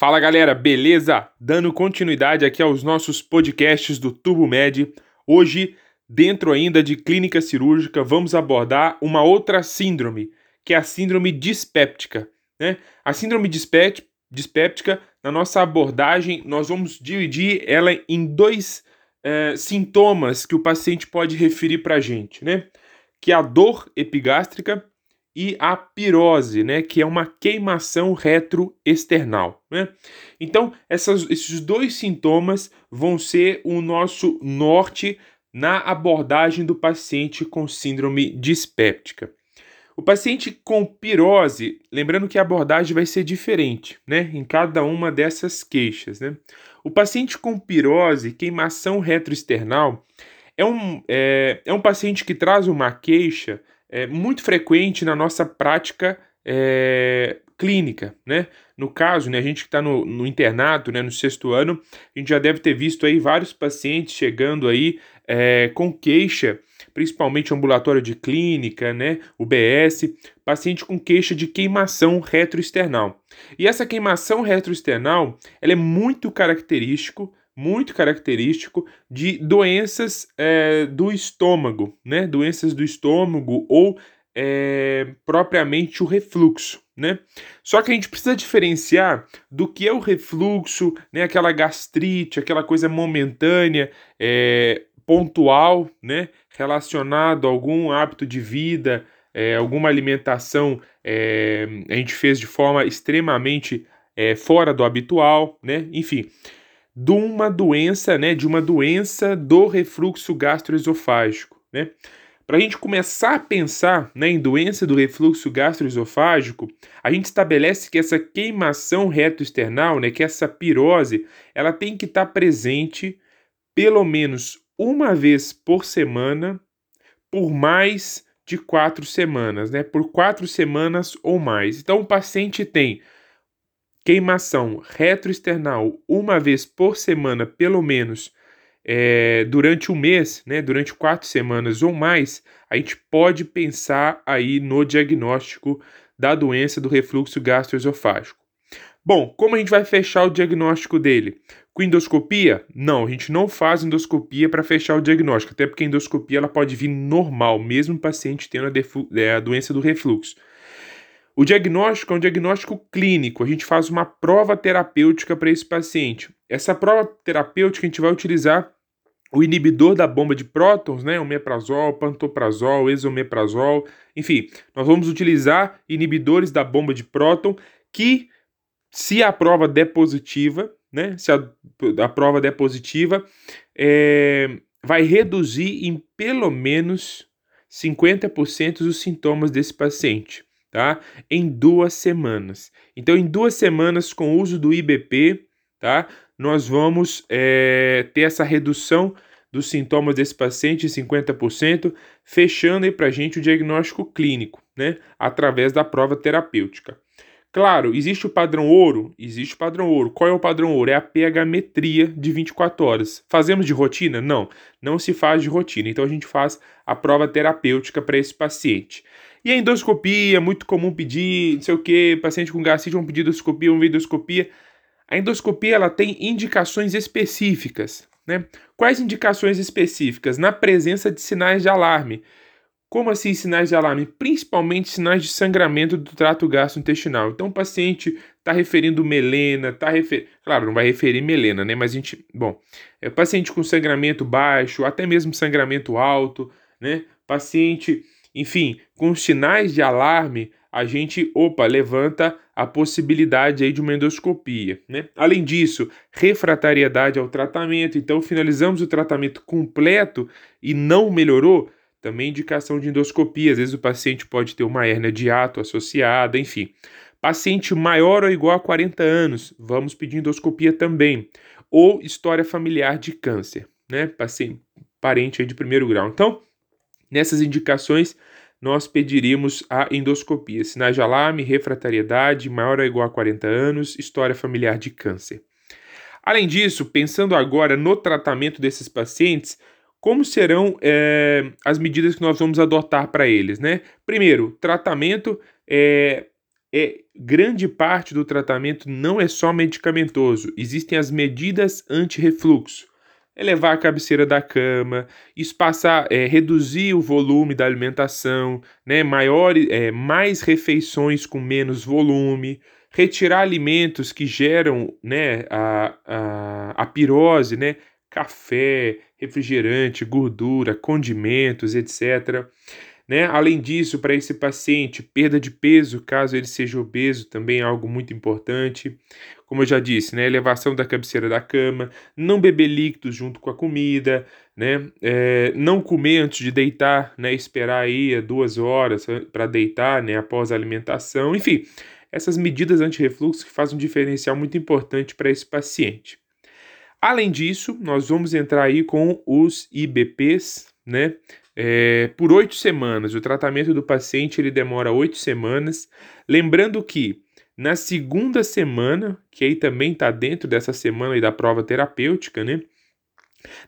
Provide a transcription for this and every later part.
Fala galera, beleza? Dando continuidade aqui aos nossos podcasts do Tubo Med. Hoje, dentro ainda de clínica cirúrgica, vamos abordar uma outra síndrome, que é a síndrome dispéptica. Né? A síndrome dispéptica, na nossa abordagem, nós vamos dividir ela em dois é, sintomas que o paciente pode referir para a gente, né? Que é a dor epigástrica e a pirose, né, que é uma queimação retroesternal. Né? Então, essas, esses dois sintomas vão ser o nosso norte na abordagem do paciente com síndrome dispéptica. O paciente com pirose, lembrando que a abordagem vai ser diferente, né, em cada uma dessas queixas, né? O paciente com pirose, queimação retroesternal, é um, é, é um paciente que traz uma queixa é, muito frequente na nossa prática é, clínica, né? No caso, né, a gente que está no, no, internato, né, no sexto ano, a gente já deve ter visto aí vários pacientes chegando aí é, com queixa, principalmente ambulatório de clínica, né, UBS, paciente com queixa de queimação retroesternal. E essa queimação retroesternal, ela é muito característico muito característico de doenças é, do estômago, né? Doenças do estômago ou é, propriamente o refluxo, né? Só que a gente precisa diferenciar do que é o refluxo, né? Aquela gastrite, aquela coisa momentânea, é, pontual, né? Relacionado a algum hábito de vida, é, alguma alimentação a gente fez de forma extremamente fora do habitual, né? Enfim, de uma doença, né, de uma doença do refluxo gastroesofágico, né? Para a gente começar a pensar né, em doença do refluxo gastroesofágico, a gente estabelece que essa queimação retroesternal, né, que essa pirose, ela tem que estar tá presente pelo menos uma vez por semana por mais de quatro semanas, né? Por quatro semanas ou mais. Então, o paciente tem queimação retroesternal uma vez por semana, pelo menos é, durante um mês, né, durante quatro semanas ou mais, a gente pode pensar aí no diagnóstico da doença do refluxo gastroesofágico. Bom, como a gente vai fechar o diagnóstico dele? Com endoscopia? Não, a gente não faz endoscopia para fechar o diagnóstico, até porque a endoscopia ela pode vir normal, mesmo o paciente tendo a, é, a doença do refluxo. O diagnóstico é um diagnóstico clínico, a gente faz uma prova terapêutica para esse paciente. Essa prova terapêutica a gente vai utilizar o inibidor da bomba de prótons, né, omeprazol, pantoprazol, esomeprazol, enfim, nós vamos utilizar inibidores da bomba de próton que, se a prova der positiva, né, se a, a prova der positiva, é, vai reduzir em pelo menos 50% os sintomas desse paciente tá? Em duas semanas. Então, em duas semanas, com o uso do IBP, tá? Nós vamos é, ter essa redução dos sintomas desse paciente em 50%, fechando aí para a gente o diagnóstico clínico, né? Através da prova terapêutica. Claro, existe o padrão ouro? Existe o padrão ouro. Qual é o padrão ouro? É a pH-metria de 24 horas. Fazemos de rotina? Não, não se faz de rotina. Então a gente faz a prova terapêutica para esse paciente. E a endoscopia, é muito comum pedir, não sei o que, paciente com gastrite vão pedir endoscopia, uma endoscopia. A endoscopia ela tem indicações específicas, né? Quais indicações específicas? Na presença de sinais de alarme. Como assim sinais de alarme? Principalmente sinais de sangramento do trato gastrointestinal. Então o paciente está referindo melena, está referindo. Claro, não vai referir melena, né? Mas a gente. Bom, é paciente com sangramento baixo, até mesmo sangramento alto, né? Paciente enfim, com sinais de alarme, a gente, opa, levanta a possibilidade aí de uma endoscopia, né? Além disso, refratariedade ao tratamento, então finalizamos o tratamento completo e não melhorou, também indicação de endoscopia, às vezes o paciente pode ter uma hérnia de ato associada, enfim. Paciente maior ou igual a 40 anos, vamos pedir endoscopia também. Ou história familiar de câncer, né? Paciente, parente de primeiro grau. Então, Nessas indicações, nós pediríamos a endoscopia, sinais de alarme, refratariedade, maior ou igual a 40 anos, história familiar de câncer. Além disso, pensando agora no tratamento desses pacientes, como serão é, as medidas que nós vamos adotar para eles, né? Primeiro, tratamento é, é grande parte do tratamento não é só medicamentoso, existem as medidas anti-refluxo. Elevar a cabeceira da cama, espaçar, é, reduzir o volume da alimentação, né, maior, é, mais refeições com menos volume, retirar alimentos que geram né, a, a, a pirose, né, café, refrigerante, gordura, condimentos, etc. Né? Além disso, para esse paciente, perda de peso, caso ele seja obeso, também é algo muito importante. Como eu já disse, né? elevação da cabeceira da cama, não beber líquidos junto com a comida, né? É, não comer antes de deitar, né? esperar aí duas horas para deitar né? após a alimentação, enfim, essas medidas anti-refluxo que fazem um diferencial muito importante para esse paciente. Além disso, nós vamos entrar aí com os IBPs, né? é, por oito semanas. O tratamento do paciente ele demora oito semanas. Lembrando que na segunda semana, que aí também está dentro dessa semana aí da prova terapêutica, né?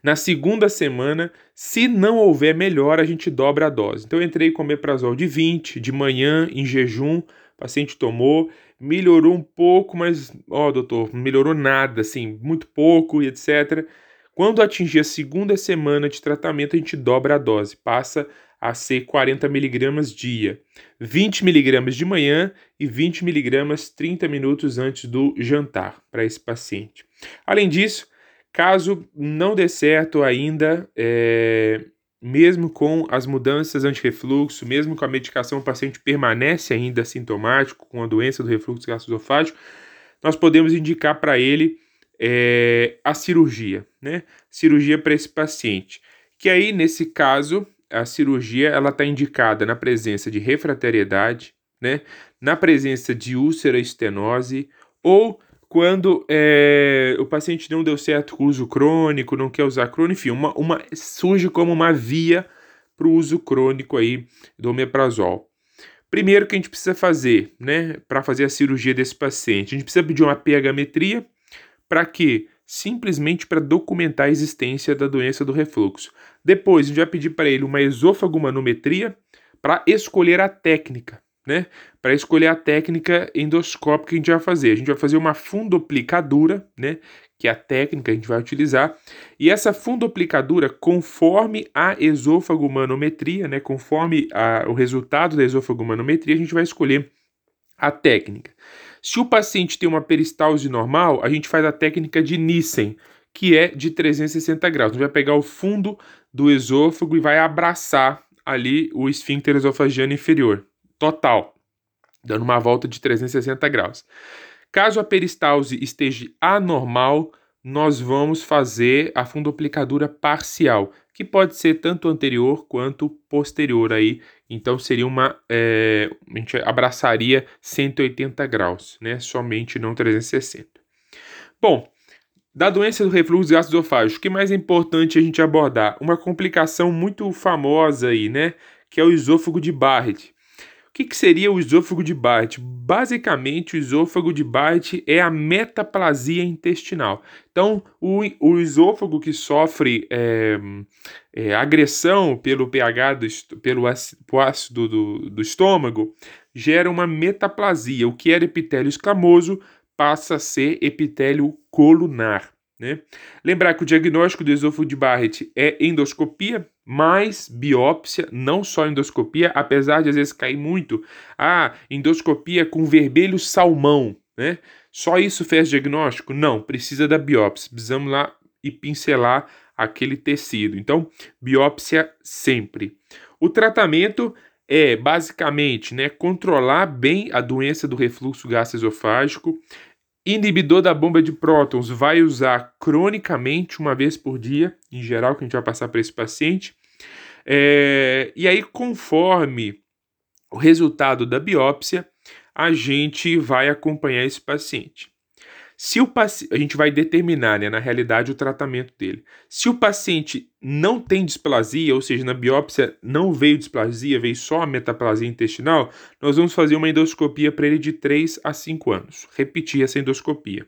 Na segunda semana, se não houver melhora, a gente dobra a dose. Então, eu entrei com omeprazol de 20, de manhã, em jejum, o paciente tomou, melhorou um pouco, mas, ó, doutor, melhorou nada, assim, muito pouco e etc. Quando atingir a segunda semana de tratamento, a gente dobra a dose, passa a ser 40 miligramas dia, 20 miligramas de manhã e 20 miligramas 30 minutos antes do jantar para esse paciente. Além disso, caso não dê certo ainda, é, mesmo com as mudanças anti-refluxo, mesmo com a medicação, o paciente permanece ainda sintomático com a doença do refluxo gastroesofágico, nós podemos indicar para ele é, a cirurgia, né? Cirurgia para esse paciente. Que aí, nesse caso, a cirurgia ela está indicada na presença de refratariedade, né? Na presença de úlcera estenose ou quando é, o paciente não deu certo com o uso crônico, não quer usar crônico, enfim, uma, uma, surge como uma via para o uso crônico aí do omeprazol. Primeiro que a gente precisa fazer, né, para fazer a cirurgia desse paciente, a gente precisa pedir uma pH-metria, para quê? Simplesmente para documentar a existência da doença do refluxo. Depois, a gente vai pedir para ele uma esofagomanometria para escolher a técnica, né? Para escolher a técnica endoscópica que a gente vai fazer. A gente vai fazer uma fundoplicadura, né? Que é a técnica que a gente vai utilizar. E essa fundoplicadura, conforme a esofagomanometria, né? Conforme a, o resultado da esofagomanometria, a gente vai escolher a técnica. Se o paciente tem uma peristalse normal, a gente faz a técnica de Nissen, que é de 360 graus. A gente vai pegar o fundo do esôfago e vai abraçar ali o esfíncter esofagiano inferior, total, dando uma volta de 360 graus. Caso a peristalse esteja anormal, nós vamos fazer a fundoplicadura parcial, que pode ser tanto anterior quanto posterior aí. Então seria uma, é, a gente abraçaria 180 graus, né? Somente não 360. Bom, da doença do refluxo gastroesofágico, o que mais é importante a gente abordar? Uma complicação muito famosa aí, né? Que é o esôfago de Barrett. O que, que, seria o esôfago de Barrett? Basicamente, o esôfago de Barrett é a metaplasia intestinal. Então, o, o esôfago que sofre é, é, agressão pelo pH, do, pelo ácido do, do estômago, gera uma metaplasia. O que era epitélio escamoso passa a ser epitélio colunar. Né? Lembrar que o diagnóstico do esôfago de Barrett é endoscopia mais biópsia, não só endoscopia, apesar de às vezes cair muito. Ah, endoscopia com vermelho salmão, né? Só isso fez diagnóstico? Não, precisa da biópsia. Precisamos lá e pincelar aquele tecido. Então, biópsia sempre. O tratamento é basicamente, né, controlar bem a doença do refluxo gastroesofágico, Inibidor da bomba de prótons vai usar cronicamente uma vez por dia, em geral, que a gente vai passar para esse paciente. É, e aí, conforme o resultado da biópsia, a gente vai acompanhar esse paciente. Se o paciente, a gente vai determinar, né, na realidade, o tratamento dele. Se o paciente não tem displasia, ou seja, na biópsia não veio displasia, veio só a metaplasia intestinal, nós vamos fazer uma endoscopia para ele de 3 a 5 anos. Repetir essa endoscopia.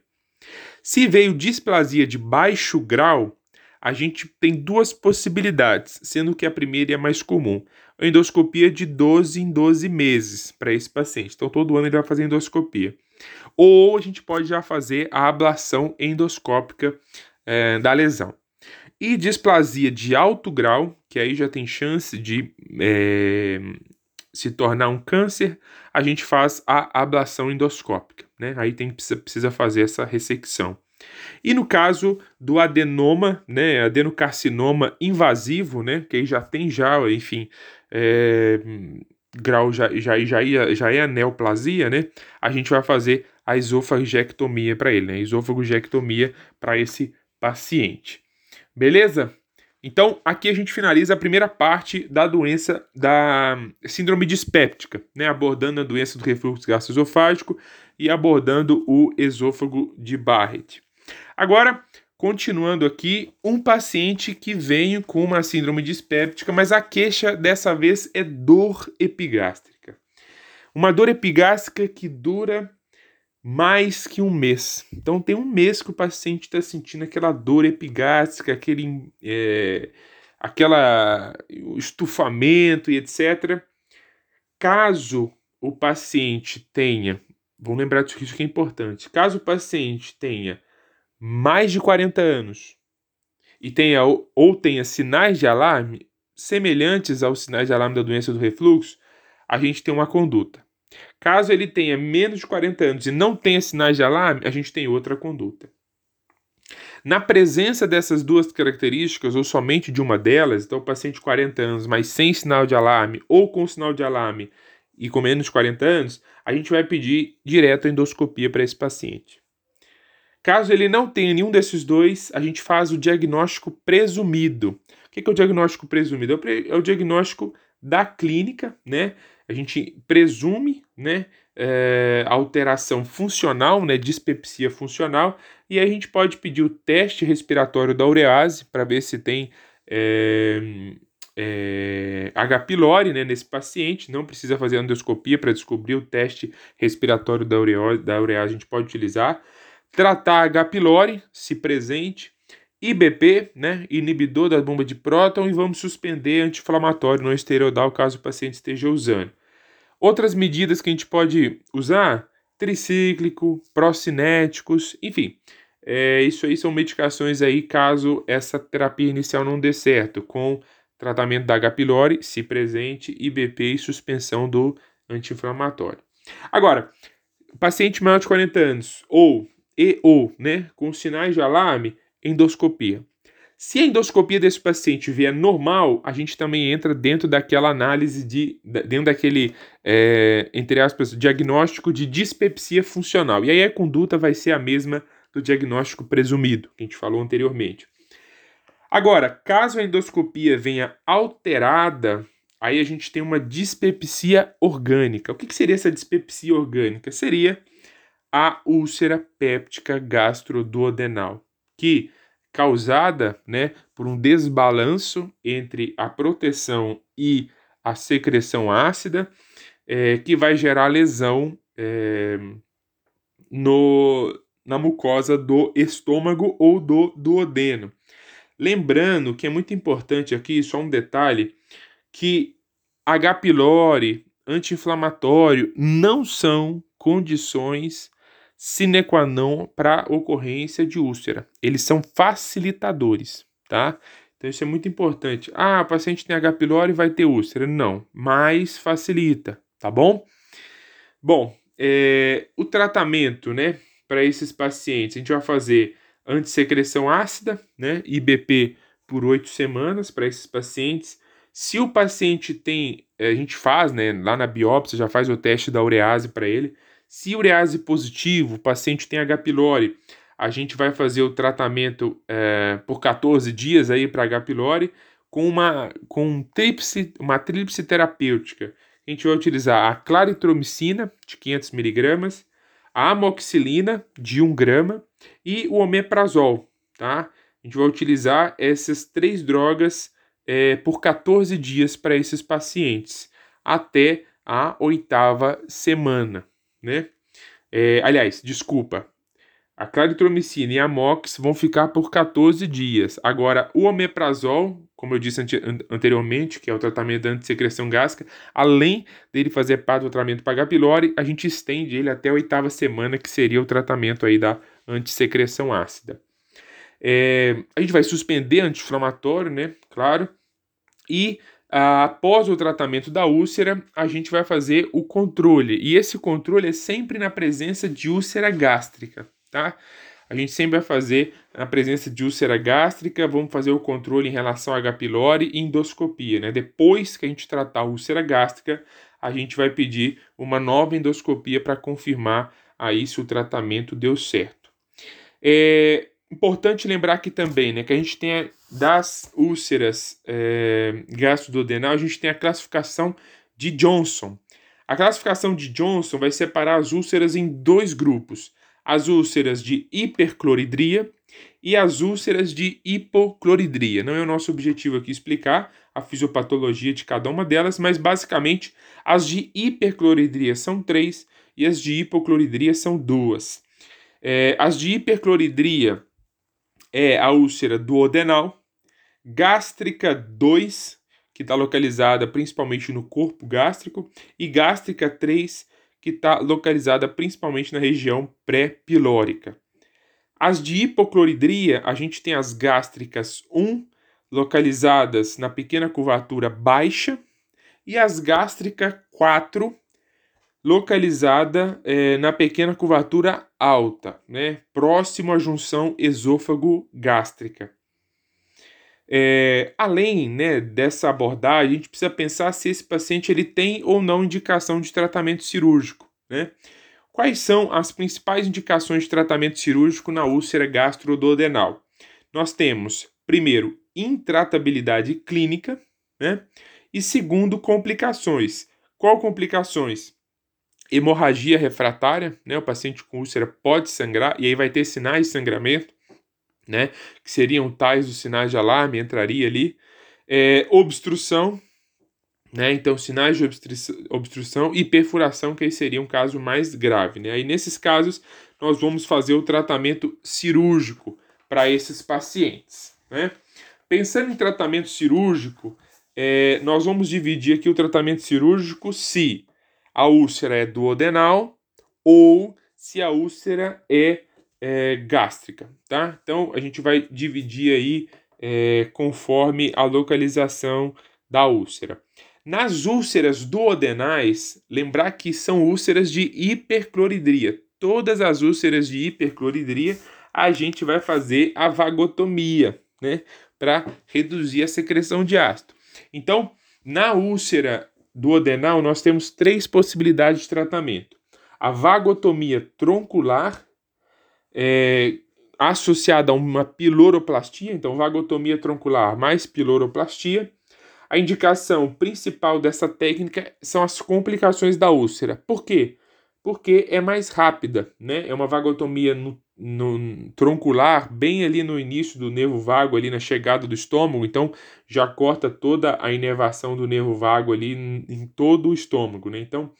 Se veio displasia de baixo grau, a gente tem duas possibilidades, sendo que a primeira é a mais comum. endoscopia de 12 em 12 meses para esse paciente. Então, todo ano ele vai fazer endoscopia. Ou a gente pode já fazer a ablação endoscópica é, da lesão. E displasia de alto grau, que aí já tem chance de é, se tornar um câncer, a gente faz a ablação endoscópica. Né? Aí tem, precisa, precisa fazer essa ressecção. E no caso do adenoma, né, adenocarcinoma invasivo, né, que aí já tem já, enfim, é, grau já, já, já, ia, já é a neoplasia, né, a gente vai fazer a esofagectomia para ele, né, esofagectomia para esse paciente. Beleza? Então, aqui a gente finaliza a primeira parte da doença da síndrome dispéptica, né, abordando a doença do refluxo gastroesofágico e abordando o esôfago de Barrett. Agora, continuando aqui, um paciente que vem com uma síndrome dispéptica, mas a queixa dessa vez é dor epigástrica. Uma dor epigástrica que dura mais que um mês. Então tem um mês que o paciente está sentindo aquela dor epigástrica, aquele, é, aquela estufamento e etc. Caso o paciente tenha, vamos lembrar disso que é importante, caso o paciente tenha mais de 40 anos e tenha ou tenha sinais de alarme semelhantes aos sinais de alarme da doença do refluxo, a gente tem uma conduta. Caso ele tenha menos de 40 anos e não tenha sinais de alarme, a gente tem outra conduta. Na presença dessas duas características, ou somente de uma delas, então o paciente de 40 anos, mas sem sinal de alarme, ou com sinal de alarme e com menos de 40 anos, a gente vai pedir direto a endoscopia para esse paciente. Caso ele não tenha nenhum desses dois, a gente faz o diagnóstico presumido. O que é o diagnóstico presumido? É o diagnóstico da clínica, né? A gente presume, né, é, alteração funcional, né, dispepsia funcional, e a gente pode pedir o teste respiratório da urease para ver se tem é, é, H. pylori né, nesse paciente. Não precisa fazer endoscopia para descobrir o teste respiratório da urease, da urease a gente pode utilizar tratar H. pylori, se presente, IBP, né, inibidor da bomba de próton, e vamos suspender anti-inflamatório não esteroidal caso o paciente esteja usando. Outras medidas que a gente pode usar, tricíclico, procinéticos, enfim, é, isso aí são medicações aí caso essa terapia inicial não dê certo, com tratamento da H. pylori, se presente, IBP e suspensão do anti-inflamatório. Agora, paciente maior de 40 anos ou e ou, né, com sinais de alarme, endoscopia. Se a endoscopia desse paciente vier normal, a gente também entra dentro daquela análise de, dentro daquele, é, entre aspas, diagnóstico de dispepsia funcional. E aí a conduta vai ser a mesma do diagnóstico presumido, que a gente falou anteriormente. Agora, caso a endoscopia venha alterada, aí a gente tem uma dispepsia orgânica. O que, que seria essa dispepsia orgânica? Seria a úlcera péptica gastroduodenal, que causada, né, por um desbalanço entre a proteção e a secreção ácida, é, que vai gerar lesão é, no, na mucosa do estômago ou do duodeno. Lembrando que é muito importante aqui, só um detalhe, que H. pylori, anti-inflamatório, não são condições sine qua non para ocorrência de úlcera. Eles são facilitadores, tá? Então isso é muito importante. Ah, o paciente tem H. pylori vai ter úlcera. Não, mas facilita, tá bom? Bom, é, o tratamento, né, para esses pacientes, a gente vai fazer antissecreção ácida, né, IBP por oito semanas para esses pacientes. Se o paciente tem, a gente faz, né, lá na biópsia, já faz o teste da urease para ele. Se urease positivo, o paciente tem H. pylori, a gente vai fazer o tratamento é, por 14 dias aí para H. pylori com uma com tríplice, uma tríplice terapêutica. A gente vai utilizar a claritromicina de 500 miligramas, a amoxicilina de 1 grama e o omeprazol, tá? A gente vai utilizar essas três drogas é, por 14 dias para esses pacientes, até a oitava semana né? É, aliás, desculpa. A claritromicina e a mox vão ficar por 14 dias. Agora, o omeprazol, como eu disse anteriormente, que é o tratamento da antissecreção gástrica, além dele fazer parte do tratamento para H. pylori, a gente estende ele até a oitava semana, que seria o tratamento aí da antissecreção ácida. É, a gente vai suspender anti-inflamatório, né? Claro. E após o tratamento da úlcera, a gente vai fazer o controle. E esse controle é sempre na presença de úlcera gástrica, tá? A gente sempre vai fazer na presença de úlcera gástrica, vamos fazer o controle em relação a H. pylori e endoscopia, né? Depois que a gente tratar a úlcera gástrica, a gente vai pedir uma nova endoscopia para confirmar aí se o tratamento deu certo. É, Importante lembrar aqui também, né, que a gente tem das úlceras é, gastroduodenal, a gente tem a classificação de Johnson. A classificação de Johnson vai separar as úlceras em dois grupos: as úlceras de hipercloridria e as úlceras de hipocloridria. Não é o nosso objetivo aqui explicar a fisiopatologia de cada uma delas, mas basicamente as de hipercloridria são três e as de hipocloridria são duas. É, as de hipercloridria é a úlcera duodenal, gástrica 2, que está localizada principalmente no corpo gástrico, e gástrica 3, que está localizada principalmente na região pré-pilórica. As de hipocloridria, a gente tem as gástricas 1, localizadas na pequena curvatura baixa, e as gástricas 4, localizada é, na pequena curvatura alta, né, próximo à junção esôfago-gástrica. É, além né, dessa abordagem, a gente precisa pensar se esse paciente ele tem ou não indicação de tratamento cirúrgico. Né? Quais são as principais indicações de tratamento cirúrgico na úlcera gastroduodenal? Nós temos, primeiro, intratabilidade clínica, né? e segundo, complicações. Qual complicações? Hemorragia refratária, né? O paciente com úlcera pode sangrar e aí vai ter sinais de sangramento, né? Que seriam tais os sinais de alarme, entraria ali. É, obstrução, né? Então, sinais de obstrução, e perfuração, que aí seria um caso mais grave, né? Aí, nesses casos, nós vamos fazer o tratamento cirúrgico para esses pacientes, né? Pensando em tratamento cirúrgico, é, nós vamos dividir aqui o tratamento cirúrgico se a úlcera é duodenal ou se a úlcera é, é gástrica, tá? Então a gente vai dividir aí é, conforme a localização da úlcera. Nas úlceras duodenais, lembrar que são úlceras de hipercloridria. Todas as úlceras de hipercloridria, a gente vai fazer a vagotomia, né, para reduzir a secreção de ácido. Então, na úlcera duodenal, nós temos três possibilidades de tratamento. A vagotomia troncular, é, associada a uma piloroplastia, então vagotomia troncular mais piloroplastia. A indicação principal dessa técnica são as complicações da úlcera. Por quê? Porque é mais rápida, né? É uma vagotomia no no troncular, bem ali no início do nervo vago, ali na chegada do estômago, então já corta toda a inervação do nervo vago ali em, todo o estômago, né? Então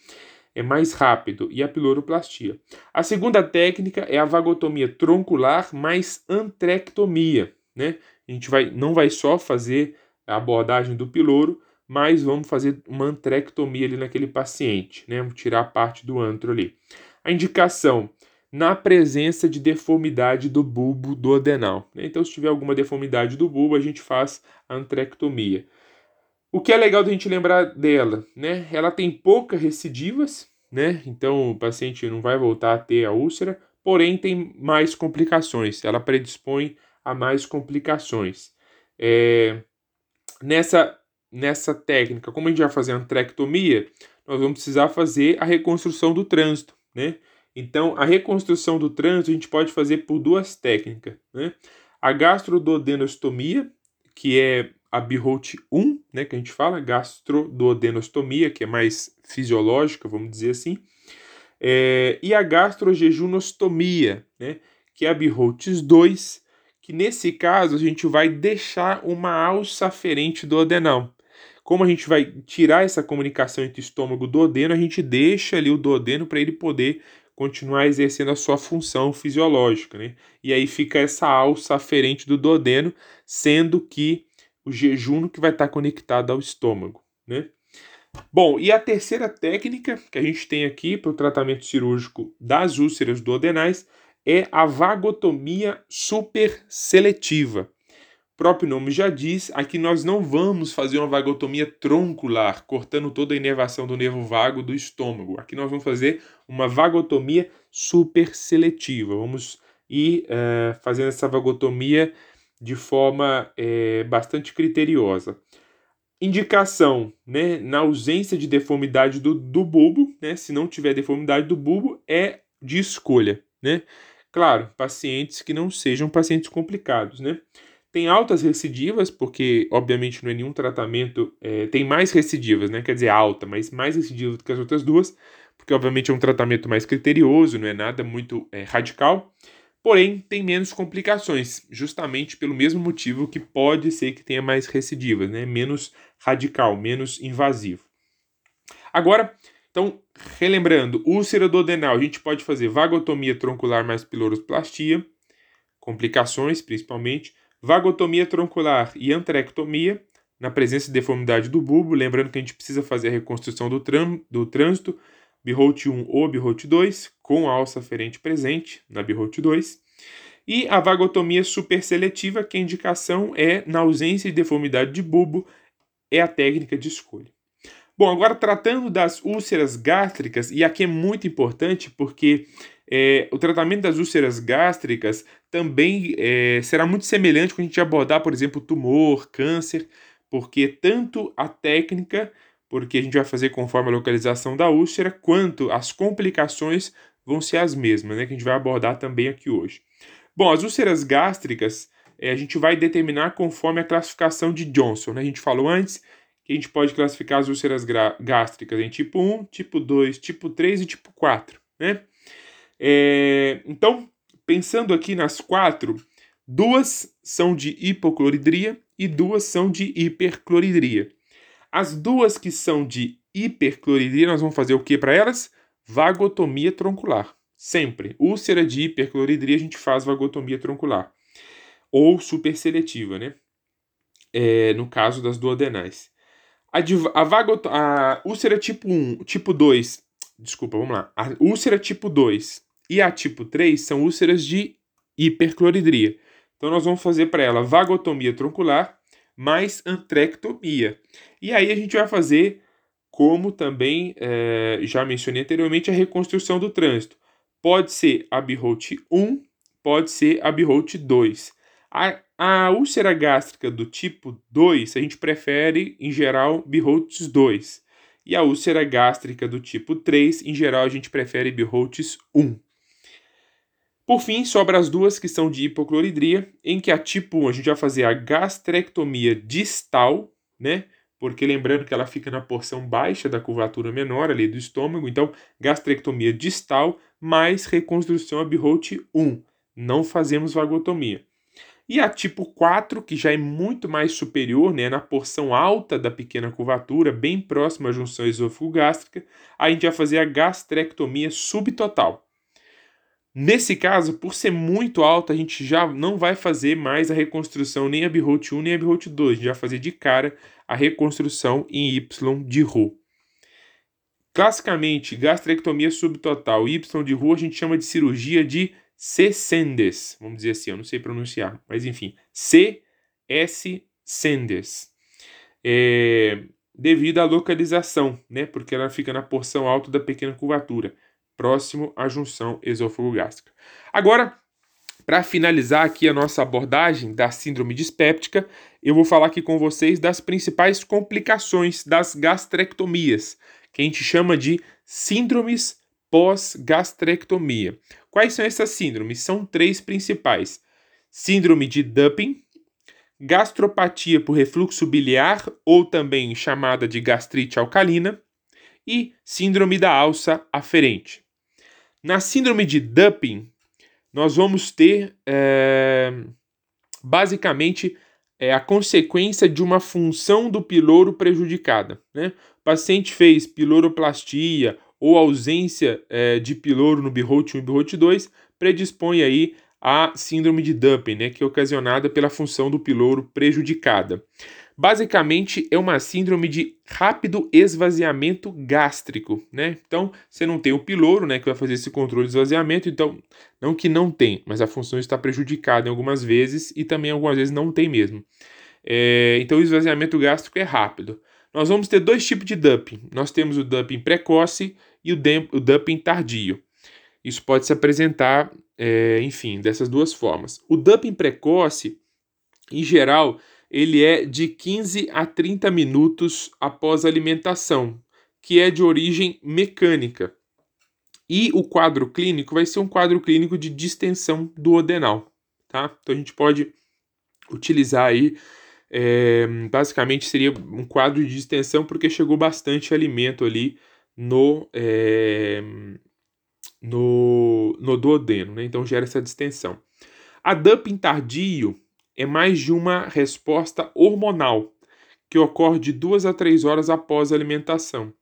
é mais rápido e a piloroplastia. A segunda técnica é a vagotomia troncular mais antrectomia, né? A gente vai não vai só fazer a abordagem do piloro, mas vamos fazer uma antrectomia ali naquele paciente, né? Vamos tirar parte do antro ali. A indicação na presença de deformidade do bulbo do adenal. Então, se tiver alguma deformidade do bulbo, a gente faz a antrectomia. O que é legal da gente lembrar dela, né? Ela tem poucas recidivas, né? Então o paciente não vai voltar a ter a úlcera, porém tem mais complicações. Ela predispõe a mais complicações. É... Nessa, nessa técnica, como a gente vai fazer a antrectomia, nós vamos precisar fazer a reconstrução do trânsito, né? Então, a reconstrução do trânsito a gente pode fazer por duas técnicas. Né? A gastroduodenostomia, que é a Biholt 1, né, que a gente fala, gastroduodenostomia, que é mais fisiológica, vamos dizer assim, é, e a gastrojejunostomia, né, que é a Biholtz 2, que nesse caso a gente vai deixar uma alça aferente do adenal. Como a gente vai tirar essa comunicação entre estômago e duodeno, a gente deixa ali o duodeno para ele poder continuar exercendo a sua função fisiológica, né? E aí fica essa alça aferente do duodeno, sendo que o jejum que vai estar conectado ao estômago, né? Bom, e a terceira técnica que a gente tem aqui para o tratamento cirúrgico das úlceras duodenais é a vagotomia superseletiva. O próprio nome já diz, aqui nós não vamos fazer uma vagotomia troncular, cortando toda a inervação do nervo vago do estômago. Aqui nós vamos fazer uma vagotomia superseletiva. Vamos ir uh, fazendo essa vagotomia de forma uh, bastante criteriosa. Indicação, né, na ausência de deformidade do, do bulbo, né, se não tiver deformidade do bulbo, é de escolha, né? Claro, pacientes que não sejam pacientes complicados, né? Tem altas recidivas, porque obviamente não é nenhum tratamento, é, tem mais recidivas, né? Quer dizer, alta, mas mais recidivas do que as outras duas, porque obviamente é um tratamento mais criterioso, não é nada muito é, radical. Porém, tem menos complicações, justamente pelo mesmo motivo que pode ser que tenha mais recidivas, né? Menos radical, menos invasivo. Agora, então, relembrando, úlcera do adenal, a gente pode fazer vagotomia troncular mais piloroplastia, complicações principalmente, vagotomia troncular e antrectomia, na presença de deformidade do bulbo, lembrando que a gente precisa fazer a reconstrução do, do trânsito, Beholt 1 ou Beholt 2, com alça aferente presente na Beholt 2. E a vagotomia superseletiva, que a indicação é, na ausência de deformidade de bulbo, é a técnica de escolha. Bom, agora tratando das úlceras gástricas, e aqui é muito importante porque é, o tratamento das úlceras gástricas também é, será muito semelhante quando a gente abordar, por exemplo, tumor, câncer, porque tanto a técnica, porque a gente vai fazer conforme a localização da úlcera, quanto as complicações vão ser as mesmas, né, que a gente vai abordar também aqui hoje. Bom, as úlceras gástricas é, a gente vai determinar conforme a classificação de Johnson. Né? A gente falou antes que a gente pode classificar as úlceras gástricas em tipo 1, tipo 2, tipo 3 e tipo 4. Né? É, então, pensando aqui nas quatro, duas são de hipocloridria e duas são de hipercloridria. As duas que são de hipercloridria, nós vamos fazer o que para elas? Vagotomia troncular. Sempre. Úlcera de hipercloridria, a gente faz vagotomia troncular. Ou superseletiva, né? É, no caso das duodenais. A, a, vagot, a úlcera tipo 1, tipo 2, desculpa, vamos lá. A úlcera tipo 2 e a tipo 3 são úlceras de hipercloridria. Então nós vamos fazer para ela vagotomia troncular mais antrectomia. E aí a gente vai fazer, como também é, já mencionei anteriormente, a reconstrução do trânsito. Pode ser a Biholt 1, pode ser a Biholt 2. A, a úlcera gástrica do tipo 2, a gente prefere, em geral, Biholtz 2. E a úlcera gástrica do tipo 3, em geral, a gente prefere Biholtz 1. Por fim, sobra as duas que são de hipocloridria, em que a tipo 1 a gente vai fazer a gastrectomia distal, né? Porque lembrando que ela fica na porção baixa da curvatura menor ali do estômago, então gastrectomia distal mais reconstrução a Biholt 1. Não fazemos vagotomia. E a tipo 4, que já é muito mais superior, né, na porção alta da pequena curvatura, bem próxima à junção esôfago-gástrica, a gente vai fazer a gastrectomia subtotal. Nesse caso, por ser muito alto, a gente já não vai fazer mais a reconstrução nem a Beholt 1 nem a Beholt 2. A gente vai fazer de cara a reconstrução em Y de Roux. Classicamente, gastrectomia subtotal Y de Roux a gente chama de cirurgia de C-Sendes, vamos dizer assim, eu não sei pronunciar, mas enfim, C-S Sendes. É, devido à localização, né, porque ela fica na porção alta da pequena curvatura próximo à junção esôfago-gástrica. Agora, para finalizar aqui a nossa abordagem da síndrome dispéptica, eu vou falar aqui com vocês das principais complicações das gastrectomias, que a gente chama de síndromes pós-gastrectomia. Quais são essas síndromes? São três principais: síndrome de Dupin, gastropatia por refluxo biliar, ou também chamada de gastrite alcalina, e síndrome da alça aferente. Na síndrome de Dupin, nós vamos ter é, basicamente é, a consequência de uma função do piloro prejudicada. Né? O paciente fez piloroplastia ou ausência é, de piloro no Beholt 1 e Beholt 2, predispõe aí a síndrome de Dumping, né, que é ocasionada pela função do piloro prejudicada. Basicamente é uma síndrome de rápido esvaziamento gástrico, né? Então, você não tem o piloro, né, que vai fazer esse controle de esvaziamento, então, não que não tem, mas a função está prejudicada em algumas vezes e também algumas vezes não tem mesmo. É, então, o esvaziamento gástrico é rápido. Nós vamos ter dois tipos de dumping. Nós temos o dumping precoce e o, o dumping tardio. Isso pode se apresentar, é, enfim, dessas duas formas. O dumping precoce, em geral, ele é de 15 a 30 minutos após a alimentação, que é de origem mecânica. E o quadro clínico vai ser um quadro clínico de distensão do odenal, tá? Então a gente pode utilizar aí, é, basicamente seria um quadro de distensão porque chegou bastante alimento ali no, é, no, no duodeno, né? Então gera essa distensão. A dumping tardio é mais de uma resposta hormonal que ocorre de duas a três horas após a alimentação.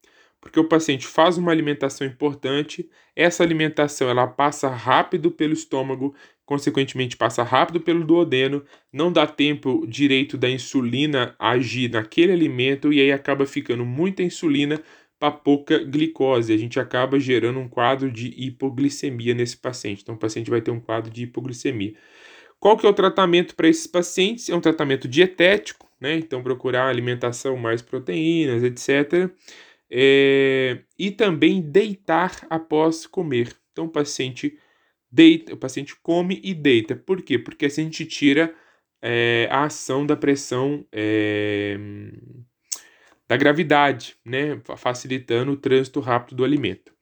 Porque o paciente faz uma alimentação importante, essa alimentação ela passa rápido pelo estômago, consequentemente passa rápido pelo duodeno, não dá tempo direito da insulina agir naquele alimento e aí acaba ficando muita insulina para pouca glicose. A gente acaba gerando um quadro de hipoglicemia nesse paciente. Então o paciente vai ter um quadro de hipoglicemia. Qual que é o tratamento para esses pacientes? É um tratamento dietético, né? Então procurar alimentação mais proteínas, etc. É, e também deitar após comer. Então o paciente deita, o paciente come e deita. Por quê? Porque assim a gente tira é, a ação da pressão é, da gravidade, né? Facilitando o trânsito rápido do alimento.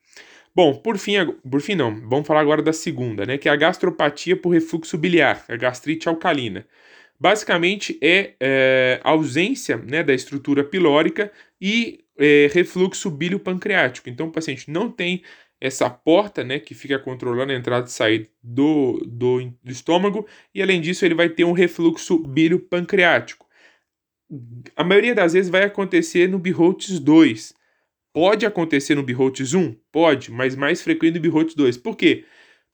Bom, por fim, por fim não, vamos falar agora da segunda, né, que é a gastropatia por refluxo biliar, a gastrite alcalina. Basicamente é, é ausência né, da estrutura pilórica e é, refluxo bilio-pancreático. Então o paciente não tem essa porta né, que fica controlando a entrada e saída do, do, estômago, e além disso ele vai ter um refluxo bilio-pancreático. A maioria das vezes vai acontecer no Bihotes 2, Pode acontecer no Beholtz 1? Pode, mas mais frequente no Beholtz 2. Por quê?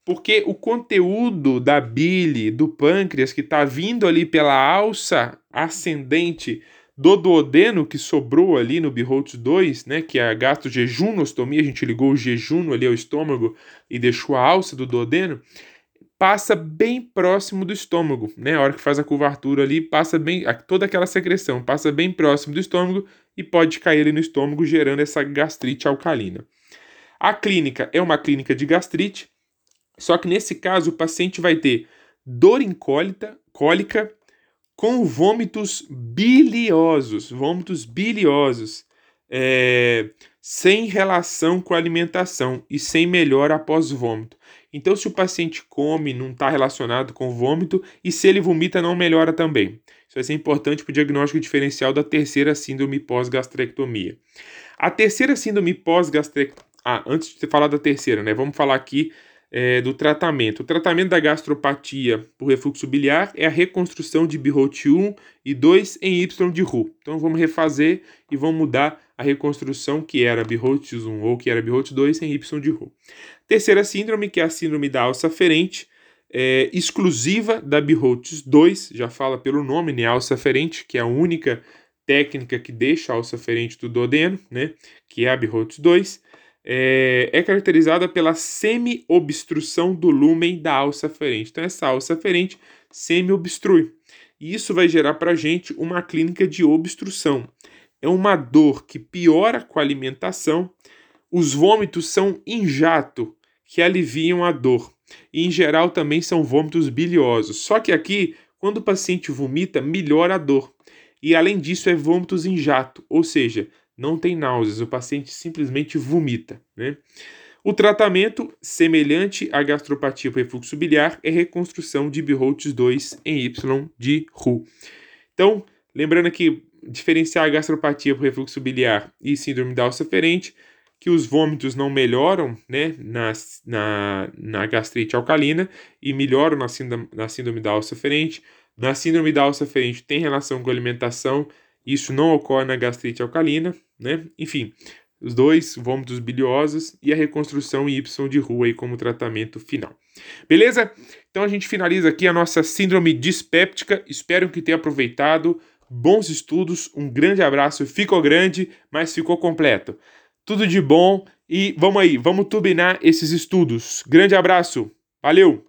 Porque o conteúdo da bile, do pâncreas, que está vindo ali pela alça ascendente do duodeno que sobrou ali no Beholtz 2, né, que é a gastrojejunostomia, a gente ligou o jejum ali ao estômago e deixou a alça do duodeno, passa bem próximo do estômago, né? A hora que faz a curvatura ali, passa bem, toda aquela secreção passa bem próximo do estômago e pode cair no estômago, gerando essa gastrite alcalina. A clínica é uma clínica de gastrite, só que nesse caso o paciente vai ter dor incólita, cólica, com vômitos biliosos, vômitos biliosos, é, sem relação com a alimentação e sem melhora após vômito. Então, se o paciente come, não está relacionado com vômito, e se ele vomita, não melhora também. Vai ser importante para o diagnóstico diferencial da terceira síndrome pós-gastrectomia. A terceira síndrome pós-gastrectomia. Ah, antes de falar da terceira, né? Vamos falar aqui é, do tratamento. O tratamento da gastropatia por refluxo biliar é a reconstrução de Biholt 1 e 2 em Y de Ru. Então vamos refazer e vamos mudar a reconstrução que era Biholt 1 ou que era Biholt 2 em Y de Ru. Terceira síndrome, que é a síndrome da alça ferente, é, exclusiva da Biholt 2, já fala pelo nome, né, alça ferente, que é a única técnica que deixa a alça ferente do duodeno, né, que é a Biholt 2 é, é caracterizada pela semi-obstrução do lúmen da alça ferente. Então, essa alça ferente semi-obstrui. E isso vai gerar para a gente uma clínica de obstrução. É uma dor que piora com a alimentação. Os vômitos são em jato, que aliviam a dor. E, em geral, também são vômitos biliosos. Só que aqui, quando o paciente vomita, melhora a dor. E, além disso, é vômitos em jato, ou seja, não tem náuseas, o paciente simplesmente vomita. Né? O tratamento, semelhante à gastropatia por refluxo biliar, é reconstrução de Biholtz 2 em Y de Ru. Então, lembrando que diferenciar a gastropatia por refluxo biliar e síndrome da alça ferente, que os vômitos não melhoram né, na, na, na gastrite alcalina e melhoram na síndrome, na síndrome da alça ferente. Na síndrome da alça ferente tem relação com alimentação, isso não ocorre na gastrite alcalina, né? Enfim, os dois vômitos biliosos e a reconstrução Y de rua aí como tratamento final. Beleza? Então a gente finaliza aqui a nossa síndrome dispéptica. Espero que tenha aproveitado. Bons estudos, um grande abraço. Ficou grande, mas ficou completo. Tudo de bom e vamos aí, vamos turbinar esses estudos. Grande abraço. Valeu!